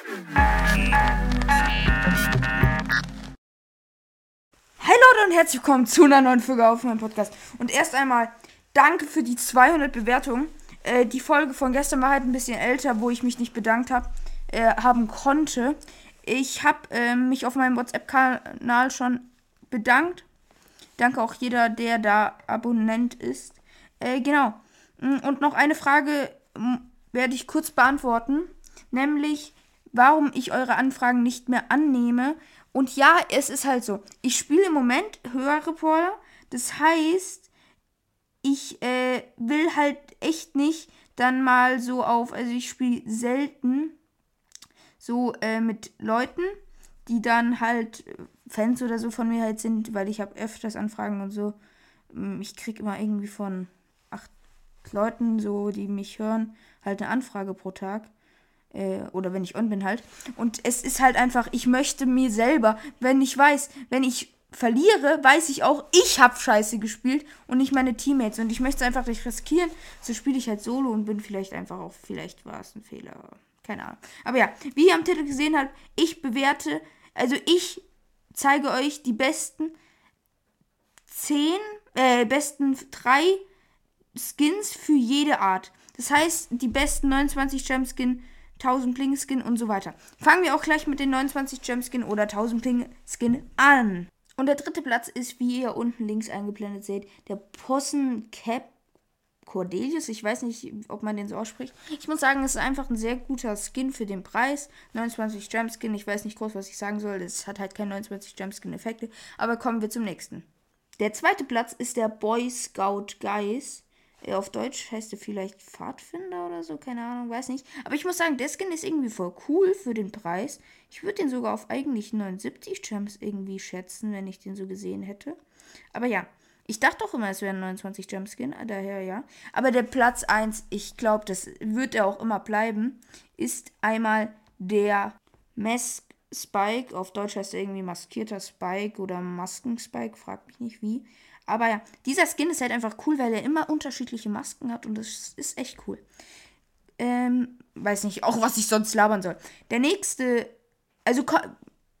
Hey Leute und herzlich willkommen zu einer neuen Folge auf meinem Podcast. Und erst einmal danke für die 200 Bewertungen. Äh, die Folge von gestern war halt ein bisschen älter, wo ich mich nicht bedankt habe, äh, haben konnte. Ich habe äh, mich auf meinem WhatsApp-Kanal schon bedankt. Danke auch jeder, der da Abonnent ist. Äh, genau. Mm, und noch eine Frage mm, werde ich kurz beantworten. Nämlich, warum ich eure Anfragen nicht mehr annehme. Und ja, es ist halt so. Ich spiele im Moment Hörreporter. Das heißt, ich äh, will halt echt nicht dann mal so auf, also ich spiele selten so äh, mit Leuten, die dann halt äh, Fans oder so von mir halt sind, weil ich habe öfters Anfragen und so. Mm, ich kriege immer irgendwie von acht Leuten, so die mich hören, halt eine Anfrage pro Tag. Äh, oder wenn ich on bin halt. Und es ist halt einfach, ich möchte mir selber, wenn ich weiß, wenn ich verliere, weiß ich auch, ich habe scheiße gespielt und nicht meine Teammates. Und ich möchte es einfach nicht riskieren. So spiele ich halt solo und bin vielleicht einfach auch, vielleicht war es ein Fehler. Keine Ahnung. Aber ja, wie ihr am Titel gesehen habt, ich bewerte, also ich zeige euch die besten 10, äh, besten 3 Skins für jede Art. Das heißt, die besten 29 Gem Skin, 1000 Bling Skin und so weiter. Fangen wir auch gleich mit den 29 Gem Skin oder 1000 Bling Skin an. Und der dritte Platz ist, wie ihr unten links eingeblendet seht, der Possen Cap Cordelius. Ich weiß nicht, ob man den so ausspricht. Ich muss sagen, es ist einfach ein sehr guter Skin für den Preis. 29 Gem Skin. Ich weiß nicht groß, was ich sagen soll. Es hat halt keine 29 Gem Skin Effekte. Aber kommen wir zum nächsten. Der zweite Platz ist der Boy Scout Guys. Auf Deutsch heißt er vielleicht Pfadfinder oder so, keine Ahnung, weiß nicht. Aber ich muss sagen, der Skin ist irgendwie voll cool für den Preis. Ich würde den sogar auf eigentlich 79 Gems irgendwie schätzen, wenn ich den so gesehen hätte. Aber ja, ich dachte doch immer, es wäre ein 29 Gem Skin, daher ja. Aber der Platz 1, ich glaube, das wird er auch immer bleiben, ist einmal der Mask Spike. Auf Deutsch heißt er irgendwie maskierter Spike oder Masken-Spike, fragt mich nicht wie. Aber ja, dieser Skin ist halt einfach cool, weil er immer unterschiedliche Masken hat und das ist echt cool. Ähm, weiß nicht, auch was ich sonst labern soll. Der nächste, also ko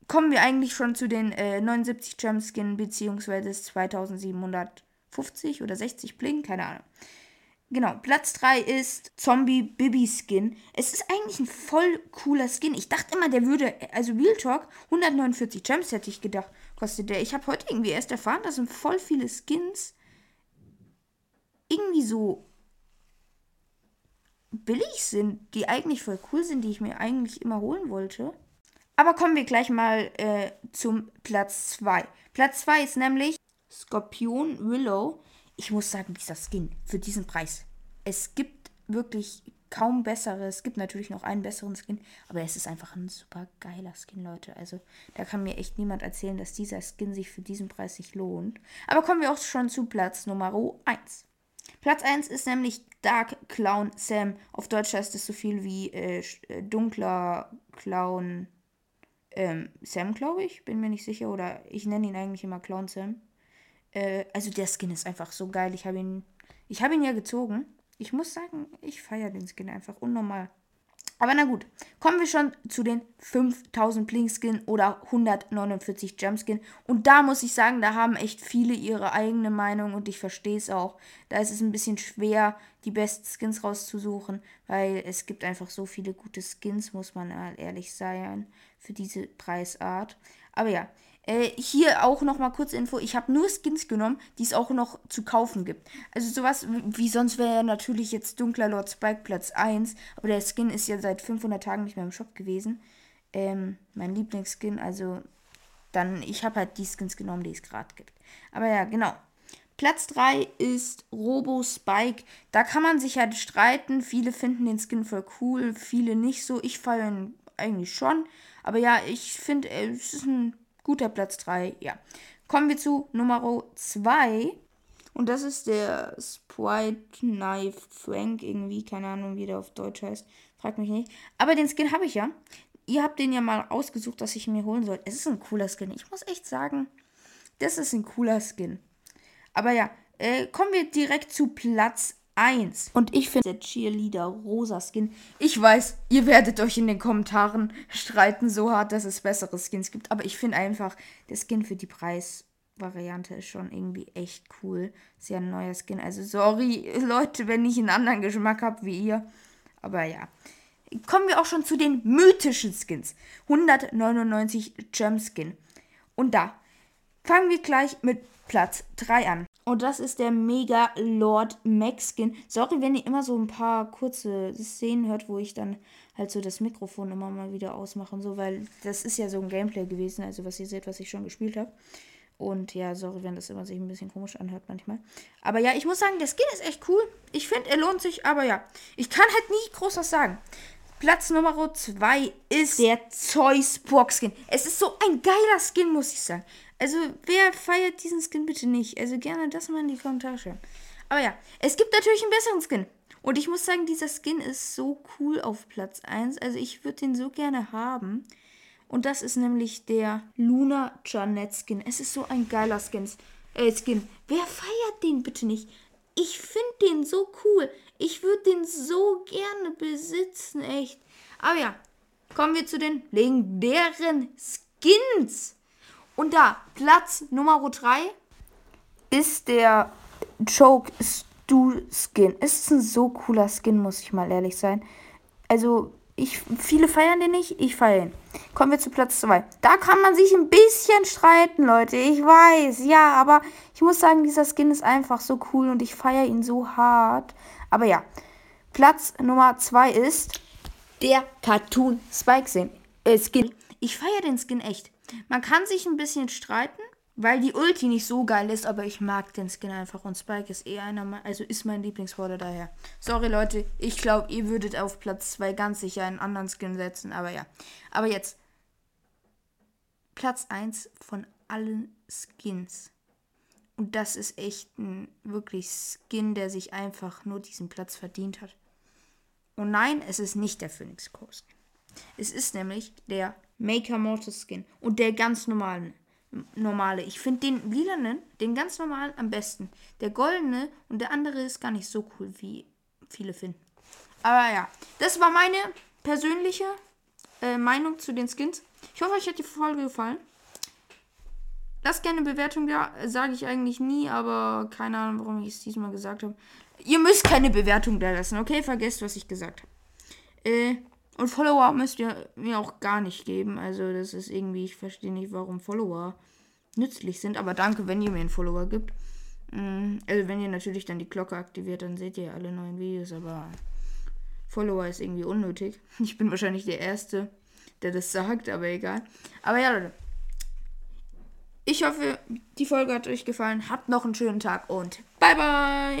kommen wir eigentlich schon zu den äh, 79 Gem Skin beziehungsweise 2750 oder 60 Bling, keine Ahnung. Genau, Platz 3 ist Zombie Bibi Skin. Es ist eigentlich ein voll cooler Skin. Ich dachte immer, der würde, also Real Talk, 149 Gems hätte ich gedacht, kostet der. Ich habe heute irgendwie erst erfahren, dass sind voll viele Skins irgendwie so billig sind, die eigentlich voll cool sind, die ich mir eigentlich immer holen wollte. Aber kommen wir gleich mal äh, zum Platz 2. Platz 2 ist nämlich Skorpion Willow ich muss sagen, dieser Skin für diesen Preis. Es gibt wirklich kaum bessere. Es gibt natürlich noch einen besseren Skin, aber es ist einfach ein super geiler Skin, Leute. Also da kann mir echt niemand erzählen, dass dieser Skin sich für diesen Preis nicht lohnt. Aber kommen wir auch schon zu Platz Nummer 1. Platz 1 ist nämlich Dark Clown Sam. Auf Deutsch heißt es so viel wie äh, äh dunkler Clown ähm, Sam, glaube ich. Bin mir nicht sicher. Oder ich nenne ihn eigentlich immer Clown Sam. Äh, also der Skin ist einfach so geil. Ich habe ihn, ich habe ihn ja gezogen. Ich muss sagen, ich feiere den Skin einfach unnormal. Aber na gut, kommen wir schon zu den 5000 Bling Skin oder 149 Gem Skin. Und da muss ich sagen, da haben echt viele ihre eigene Meinung und ich verstehe es auch. Da ist es ein bisschen schwer, die besten Skins rauszusuchen, weil es gibt einfach so viele gute Skins, muss man ehrlich sein, für diese Preisart. Aber ja, äh, hier auch noch mal kurz Info. Ich habe nur Skins genommen, die es auch noch zu kaufen gibt. Also sowas wie sonst wäre natürlich jetzt Dunkler Lord Spike Platz 1. Aber der Skin ist ja seit 500 Tagen nicht mehr im Shop gewesen. Ähm, mein Lieblingsskin. Also dann, ich habe halt die Skins genommen, die es gerade gibt. Aber ja, genau. Platz 3 ist Robo Spike. Da kann man sich halt streiten. Viele finden den Skin voll cool, viele nicht so. Ich feiere ihn eigentlich schon. Aber ja, ich finde, äh, es ist ein Guter Platz 3, ja. Kommen wir zu Nummer 2. Und das ist der Sprite Knife Frank irgendwie. Keine Ahnung, wie der auf Deutsch heißt. Fragt mich nicht. Aber den Skin habe ich ja. Ihr habt den ja mal ausgesucht, dass ich mir holen soll. Es ist ein cooler Skin. Ich muss echt sagen, das ist ein cooler Skin. Aber ja, äh, kommen wir direkt zu Platz 1. Und ich finde der Cheerleader rosa Skin. Ich weiß, ihr werdet euch in den Kommentaren streiten so hart, dass es bessere Skins gibt. Aber ich finde einfach, der Skin für die Preisvariante ist schon irgendwie echt cool. Ist ja ein neuer Skin. Also sorry, Leute, wenn ich einen anderen Geschmack habe wie ihr. Aber ja. Kommen wir auch schon zu den mythischen Skins. 199 Gem Skin. Und da fangen wir gleich mit Platz 3 an. Und das ist der Mega Lord Max Skin. Sorry, wenn ihr immer so ein paar kurze Szenen hört, wo ich dann halt so das Mikrofon immer mal wieder ausmache und so, weil das ist ja so ein Gameplay gewesen, also was ihr seht, was ich schon gespielt habe. Und ja, sorry, wenn das immer sich ein bisschen komisch anhört manchmal. Aber ja, ich muss sagen, der Skin ist echt cool. Ich finde, er lohnt sich, aber ja. Ich kann halt nie groß was sagen. Platz Nummer 2 ist der Zeus Box Skin. Es ist so ein geiler Skin, muss ich sagen. Also, wer feiert diesen Skin bitte nicht? Also gerne das mal in die Kommentare schreiben. Aber ja, es gibt natürlich einen besseren Skin. Und ich muss sagen, dieser Skin ist so cool auf Platz 1. Also ich würde den so gerne haben. Und das ist nämlich der Luna Janet Skin. Es ist so ein geiler Skin. Äh, Skin. Wer feiert den bitte nicht? Ich finde den so cool. Ich würde den so gerne besitzen, echt. Aber ja, kommen wir zu den legendären Skins. Und da, Platz Nummer 3 ist der Choke Stu Skin. Ist ein so cooler Skin, muss ich mal ehrlich sein. Also, ich, viele feiern den nicht, ich feiere ihn. Kommen wir zu Platz 2. Da kann man sich ein bisschen streiten, Leute. Ich weiß, ja, aber ich muss sagen, dieser Skin ist einfach so cool und ich feiere ihn so hart. Aber ja, Platz Nummer 2 ist der Cartoon Spike Skin. Äh, Skin. Ich feiere den Skin echt. Man kann sich ein bisschen streiten, weil die Ulti nicht so geil ist, aber ich mag den Skin einfach und Spike ist eh einer, also ist mein Lieblingsborder daher. Sorry Leute, ich glaube, ihr würdet auf Platz 2 ganz sicher einen anderen Skin setzen, aber ja. Aber jetzt Platz 1 von allen Skins. Und das ist echt ein wirklich Skin, der sich einfach nur diesen Platz verdient hat. Und nein, es ist nicht der Phoenix Core Skin. Es ist nämlich der Maker Mortis Skin. Und der ganz normale. normale. Ich finde den lilanen, den ganz normalen am besten. Der goldene und der andere ist gar nicht so cool, wie viele finden. Aber ja, das war meine persönliche äh, Meinung zu den Skins. Ich hoffe, euch hat die Folge gefallen. Lasst gerne eine Bewertung da, sage ich eigentlich nie, aber keine Ahnung, warum ich es diesmal gesagt habe. Ihr müsst keine Bewertung da lassen, okay? Vergesst, was ich gesagt habe. Äh, und Follower müsst ihr mir auch gar nicht geben. Also das ist irgendwie, ich verstehe nicht, warum Follower nützlich sind. Aber danke, wenn ihr mir einen Follower gibt. Mm, also wenn ihr natürlich dann die Glocke aktiviert, dann seht ihr alle neuen Videos. Aber Follower ist irgendwie unnötig. Ich bin wahrscheinlich der Erste, der das sagt, aber egal. Aber ja, Leute. Ich hoffe, die Folge hat euch gefallen. Habt noch einen schönen Tag und bye bye.